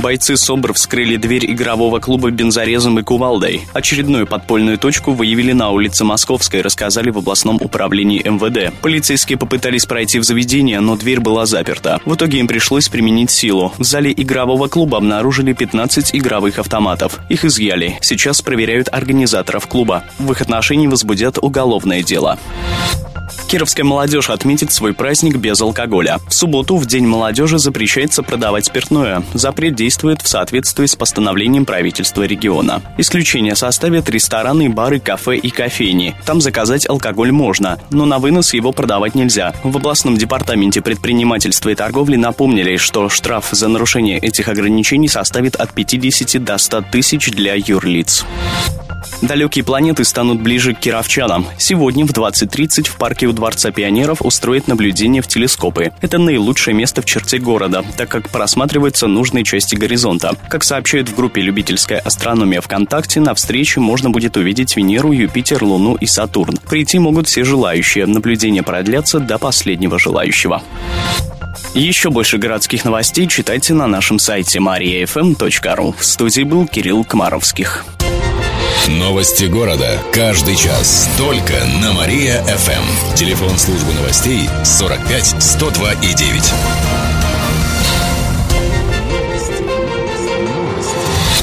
Бойцы СОБР вскрыли дверь игрового клуба бензорезом и кувалдой. Очередную подпольную точку выявили на улице Московской, рассказали в областном управлении МВД. Полицейские попытались пройти в заведение, но дверь была заперта. В итоге им пришлось применить силу. В зале игрового клуба обнаружили 15 игровых автоматов. Их изъяли. Сейчас проверяют организаторов клуба. В их отношении возбудят уголовное дело. Кировская молодежь отметит свой праздник без алкоголя. В субботу, в День молодежи, запрещается продавать спиртное. Запрет действует в соответствии с постановлением правительства региона. Исключение составят рестораны, бары, кафе и кофейни. Там заказать алкоголь можно, но на вынос его продавать нельзя. В областном департаменте предпринимательства и торговли напомнили, что штраф за нарушение этих ограничений составит от 50 до 100 тысяч для юрлиц. Далекие планеты станут ближе к кировчанам. Сегодня в 20.30 в парке у Дворца пионеров устроят наблюдение в телескопы. Это наилучшее место в черте города, так как просматриваются нужные части горизонта. Как сообщают в группе «Любительская астрономия ВКонтакте», на встрече можно будет увидеть Венеру, Юпитер, Луну и Сатурн. Прийти могут все желающие. Наблюдения продлятся до последнего желающего. Еще больше городских новостей читайте на нашем сайте mariafm.ru. В студии был Кирилл Комаровских. Новости города. Каждый час. Только на Мария-ФМ. Телефон службы новостей 45 102 и 9.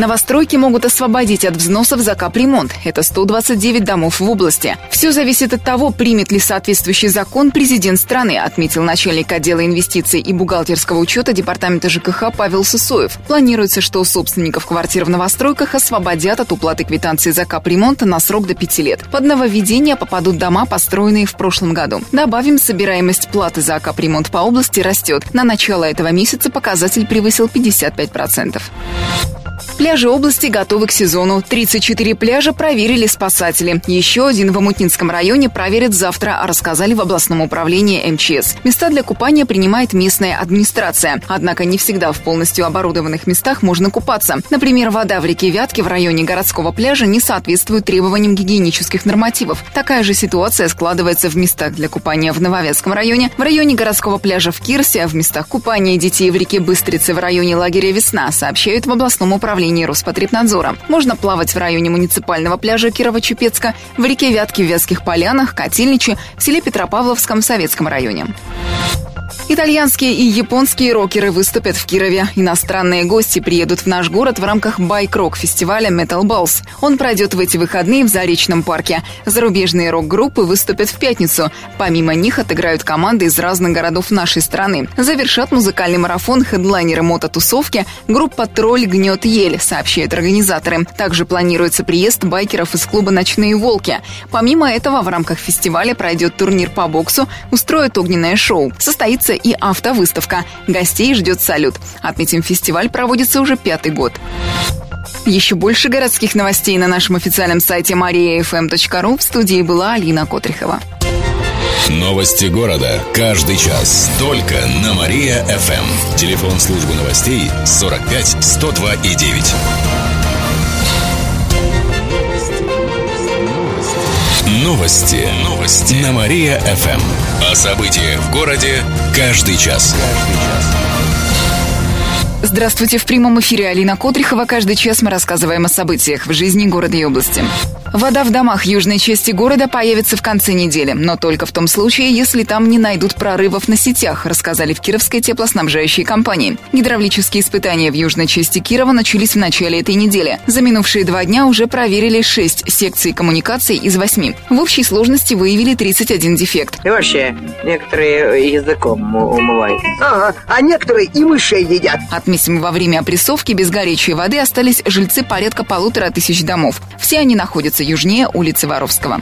Новостройки могут освободить от взносов за капремонт. Это 129 домов в области. Все зависит от того, примет ли соответствующий закон президент страны, отметил начальник отдела инвестиций и бухгалтерского учета Департамента ЖКХ Павел Сысоев. Планируется, что собственников квартир в новостройках освободят от уплаты квитанции за капремонт на срок до 5 лет. Под нововведение попадут дома, построенные в прошлом году. Добавим, собираемость платы за капремонт по области растет. На начало этого месяца показатель превысил 55%. Пляжи области готовы к сезону. 34 пляжа проверили спасатели. Еще один в Амутнинском районе проверят завтра, рассказали в областном управлении МЧС. Места для купания принимает местная администрация. Однако не всегда в полностью оборудованных местах можно купаться. Например, вода в реке Вятки в районе городского пляжа не соответствует требованиям гигиенических нормативов. Такая же ситуация складывается в местах для купания в Нововятском районе, в районе городского пляжа в Кирсе, а в местах купания детей в реке Быстрицы в районе лагеря «Весна», сообщают в областном управлении управлении Роспотребнадзора. Можно плавать в районе муниципального пляжа Кирово-Чепецка, в реке Вятки в Вятских полянах, Котельниче, в селе Петропавловском в Советском районе. Итальянские и японские рокеры выступят в Кирове. Иностранные гости приедут в наш город в рамках байк-рок фестиваля Metal Balls. Он пройдет в эти выходные в Заречном парке. Зарубежные рок-группы выступят в пятницу. Помимо них отыграют команды из разных городов нашей страны. Завершат музыкальный марафон хедлайнеры мототусовки группа «Тролль гнет ель», сообщают организаторы. Также планируется приезд байкеров из клуба «Ночные волки». Помимо этого, в рамках фестиваля пройдет турнир по боксу, устроят огненное шоу. Состоится и автовыставка. Гостей ждет салют. Отметим, фестиваль проводится уже пятый год. Еще больше городских новостей на нашем официальном сайте mariafm.ru. В студии была Алина Котрихова. Новости города. Каждый час. Только на Мария-ФМ. Телефон службы новостей 45 102 и 9. Новости. Новости. На Мария-ФМ. О событиях в городе каждый час. Каждый час. Здравствуйте, в прямом эфире Алина Котрихова. Каждый час мы рассказываем о событиях в жизни города и области. Вода в домах южной части города появится в конце недели, но только в том случае, если там не найдут прорывов на сетях, рассказали в Кировской теплоснабжающей компании. Гидравлические испытания в южной части Кирова начались в начале этой недели. За минувшие два дня уже проверили шесть секций коммуникаций из восьми. В общей сложности выявили 31 дефект. И вообще, некоторые языком умывают. Ага, а некоторые и мышей едят. Отметили независимо во время опрессовки без горячей воды остались жильцы порядка полутора тысяч домов. Все они находятся южнее улицы Воровского.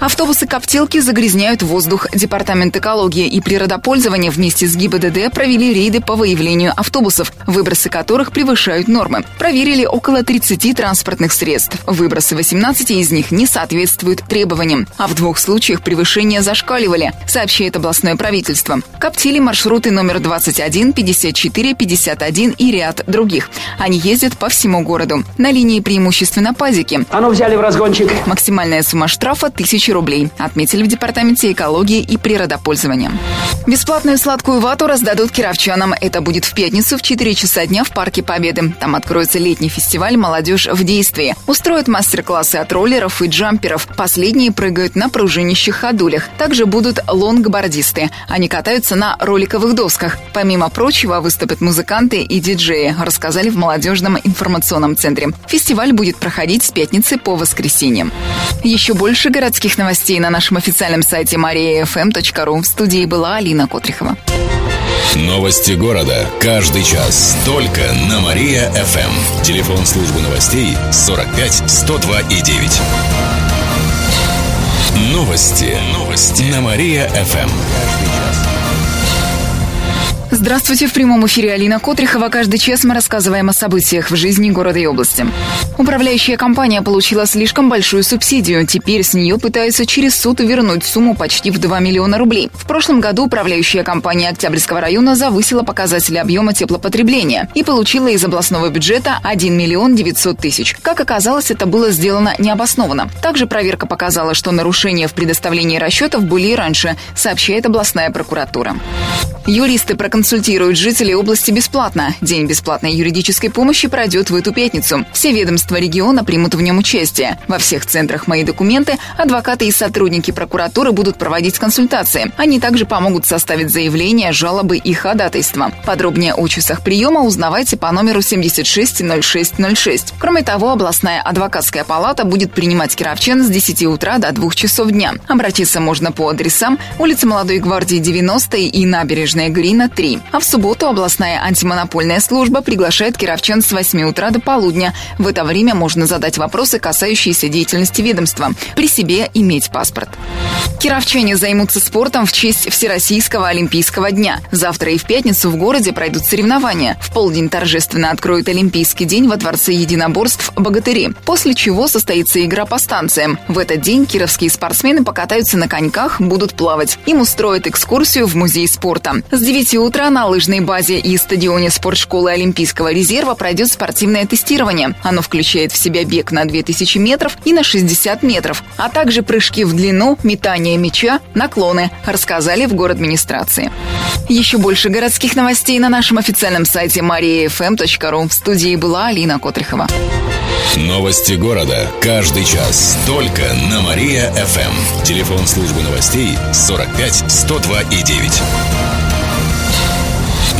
Автобусы-коптилки загрязняют воздух. Департамент экологии и природопользования вместе с ГИБДД провели рейды по выявлению автобусов, выбросы которых превышают нормы. Проверили около 30 транспортных средств. Выбросы 18 из них не соответствуют требованиям, а в двух случаях превышения зашкаливали, сообщает областное правительство. Коптили маршруты номер 21, 54, 51 и ряд других. Они ездят по всему городу. На линии преимущественно пазики. А ну взяли в разгончик. Максимальная сумма штрафа – 1000 рублей, отметили в Департаменте экологии и природопользования. Бесплатную сладкую вату раздадут кировчанам. Это будет в пятницу в 4 часа дня в Парке Победы. Там откроется летний фестиваль «Молодежь в действии». Устроят мастер-классы от роллеров и джамперов. Последние прыгают на пружинищих ходулях. Также будут лонгбордисты. Они катаются на роликовых досках. Помимо прочего, выступят музыканты и диджеи, рассказали в молодежном информационном центре. Фестиваль будет проходить с пятницы по воскресеньям. Еще больше городских новостей на нашем официальном сайте mariafm.ru. В студии была Алина Котрихова. Новости города. Каждый час. Только на Мария-ФМ. Телефон службы новостей 45 102 и 9. Новости. Новости. На Мария-ФМ. Здравствуйте, в прямом эфире Алина Котрихова. Каждый час мы рассказываем о событиях в жизни города и области. Управляющая компания получила слишком большую субсидию. Теперь с нее пытаются через суд вернуть сумму почти в 2 миллиона рублей. В прошлом году управляющая компания Октябрьского района завысила показатели объема теплопотребления и получила из областного бюджета 1 миллион 900 тысяч. Как оказалось, это было сделано необоснованно. Также проверка показала, что нарушения в предоставлении расчетов были и раньше, сообщает областная прокуратура. Юристы проконсультируют жителей области бесплатно. День бесплатной юридической помощи пройдет в эту пятницу. Все ведомства региона примут в нем участие. Во всех центрах «Мои документы» адвокаты и сотрудники прокуратуры будут проводить консультации. Они также помогут составить заявления, жалобы и ходатайства. Подробнее о часах приема узнавайте по номеру 760606. Кроме того, областная адвокатская палата будет принимать кировчан с 10 утра до 2 часов дня. Обратиться можно по адресам улица Молодой гвардии 90 и Набережная Грина 3. А в субботу областная антимонопольная служба приглашает кировчан с 8 утра до полудня. В это время можно задать вопросы, касающиеся деятельности ведомства. При себе иметь паспорт. Кировчане займутся спортом в честь Всероссийского Олимпийского дня. Завтра и в пятницу в городе пройдут соревнования. В полдень торжественно откроют Олимпийский день во Дворце единоборств «Богатыри», после чего состоится игра по станциям. В этот день кировские спортсмены покатаются на коньках, будут плавать. Им устроят экскурсию в музей спорта. С 9 утра на лыжной базе и стадионе спортшколы Олимпийского резерва пройдет спортивное тестирование. Оно включает в себя бег на 2000 метров и на 60 метров, а также прыжки в длину, метание мяча, наклоны, рассказали в город администрации. Еще больше городских новостей на нашем официальном сайте mariafm.ru. В студии была Алина Котрихова. Новости города. Каждый час. Только на Мария-ФМ. Телефон службы новостей 45 102 и 9.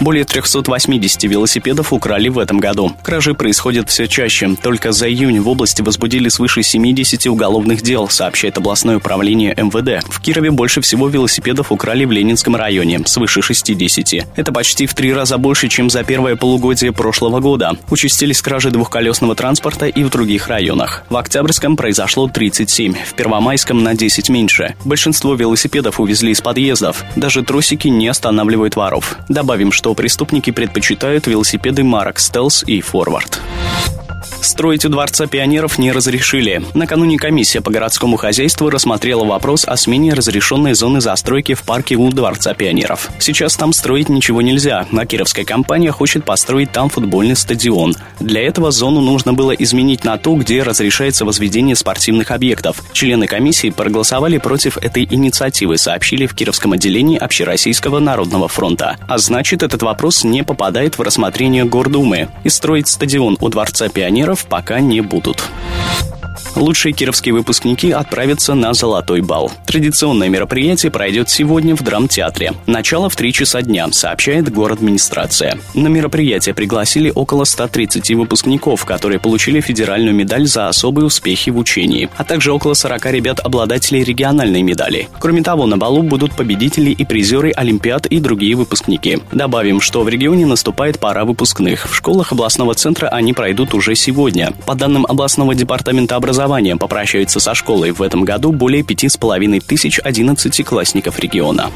Более 380 велосипедов украли в этом году. Кражи происходят все чаще. Только за июнь в области возбудили свыше 70 уголовных дел, сообщает областное управление МВД. В Кирове больше всего велосипедов украли в Ленинском районе, свыше 60. Это почти в три раза больше, чем за первое полугодие прошлого года. Участились кражи двухколесного транспорта и в других районах. В Октябрьском произошло 37, в Первомайском на 10 меньше. Большинство велосипедов увезли из подъездов. Даже трусики не останавливают воров. Добавим, что преступники предпочитают велосипеды марок «Стелс» и «Форвард». Строить у Дворца пионеров не разрешили. Накануне комиссия по городскому хозяйству рассмотрела вопрос о смене разрешенной зоны застройки в парке у Дворца пионеров. Сейчас там строить ничего нельзя, а кировская компания хочет построить там футбольный стадион. Для этого зону нужно было изменить на ту, где разрешается возведение спортивных объектов. Члены комиссии проголосовали против этой инициативы, сообщили в Кировском отделении Общероссийского народного фронта. А значит, этот вопрос не попадает в рассмотрение Гордумы. И строить стадион у Дворца пионеров пока не будут. Лучшие кировские выпускники отправятся на «Золотой бал». Традиционное мероприятие пройдет сегодня в драмтеатре. Начало в 3 часа дня, сообщает город администрация. На мероприятие пригласили около 130 выпускников, которые получили федеральную медаль за особые успехи в учении, а также около 40 ребят-обладателей региональной медали. Кроме того, на балу будут победители и призеры Олимпиад и другие выпускники. Добавим, что в регионе наступает пора выпускных. В школах областного центра они пройдут уже сегодня. По данным областного департамента образования, попрощаются со школой в этом году более 5,5 тысяч 11-классников региона.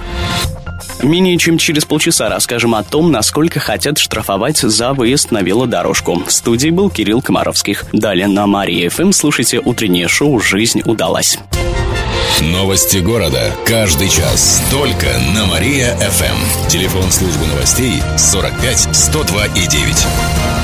Менее чем через полчаса расскажем о том, насколько хотят штрафовать за выезд на велодорожку. В студии был Кирилл Комаровских. Далее на Марии ФМ слушайте утреннее шоу «Жизнь удалась». Новости города. Каждый час. Только на Мария-ФМ. Телефон службы новостей 45 102 и 9.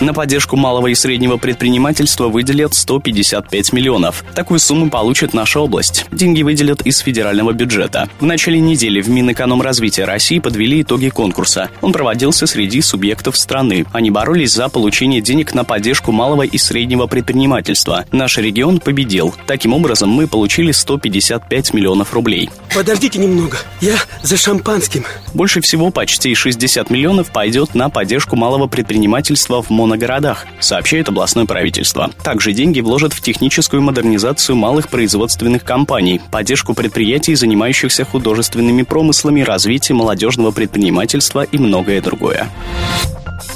На поддержку малого и среднего предпринимательства выделят 155 миллионов. Такую сумму получит наша область. Деньги выделят из федерального бюджета. В начале недели в Минэкономразвития России подвели итоги конкурса. Он проводился среди субъектов страны. Они боролись за получение денег на поддержку малого и среднего предпринимательства. Наш регион победил. Таким образом, мы получили 155 миллионов рублей. Подождите немного, я за шампанским. Больше всего почти 60 миллионов пойдет на поддержку малого предпринимательства в моногородах, сообщает областное правительство. Также деньги вложат в техническую модернизацию малых производственных компаний, поддержку предприятий, занимающихся художественными промыслами, развитие молодежного предпринимательства и многое другое.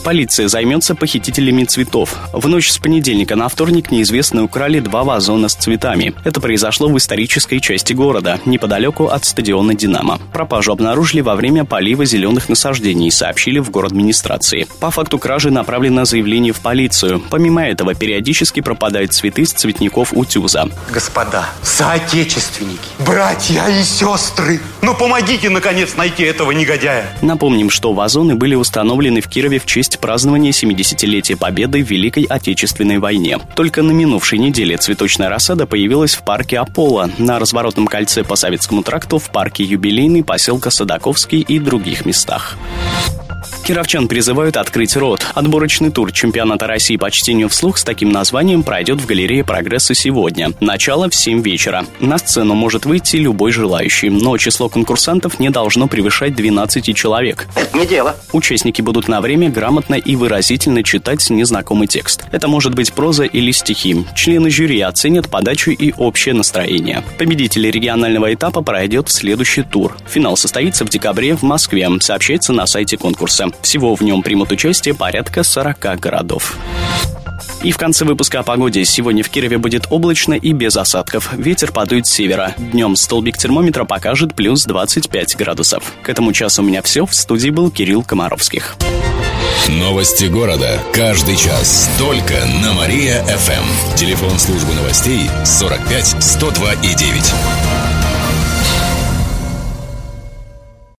Полиция займется похитителями цветов. В ночь с понедельника на вторник неизвестные украли два вазона с цветами. Это произошло в исторической части города, неподалеку от стадиона «Динамо». Пропажу обнаружили во время полива зеленых насаждений, сообщили в город администрации. По факту кражи направлено заявление в полицию. Помимо этого, периодически пропадают цветы с цветников утюза. Господа, соотечественники, братья и сестры, ну помогите, наконец, найти этого негодяя. Напомним, что вазоны были установлены в Кирове в честь празднования 70-летия Победы в Великой Отечественной войне. Только на минувшей неделе цветочная рассада появилась в парке Аполло, на разворотном кольце по Советскому тракту, в парке Юбилейный, поселка Садаковский и других местах. Кировчан призывают открыть рот. Отборочный тур чемпионата России по чтению вслух с таким названием пройдет в галерее «Прогресса» сегодня. Начало в 7 вечера. На сцену может выйти любой желающий, но число конкурсантов не должно превышать 12 человек. Это не дело. Участники будут на время грамотно и выразительно читать незнакомый текст. Это может быть проза или стихи. Члены жюри оценят подачу и общее настроение. Победитель регионального этапа пройдет в следующий тур. Финал состоится в декабре в Москве, сообщается на сайте конкурса. Всего в нем примут участие порядка 40 городов. И в конце выпуска о погоде. Сегодня в Кирове будет облачно и без осадков. Ветер подует с севера. Днем столбик термометра покажет плюс 25 градусов. К этому часу у меня все. В студии был Кирилл Комаровских. Новости города. Каждый час. Только на Мария-ФМ. Телефон службы новостей 45 102 и 9.